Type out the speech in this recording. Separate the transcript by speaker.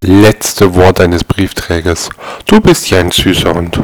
Speaker 1: Letzte Wort eines Briefträgers. Du bist ja ein süßer Hund.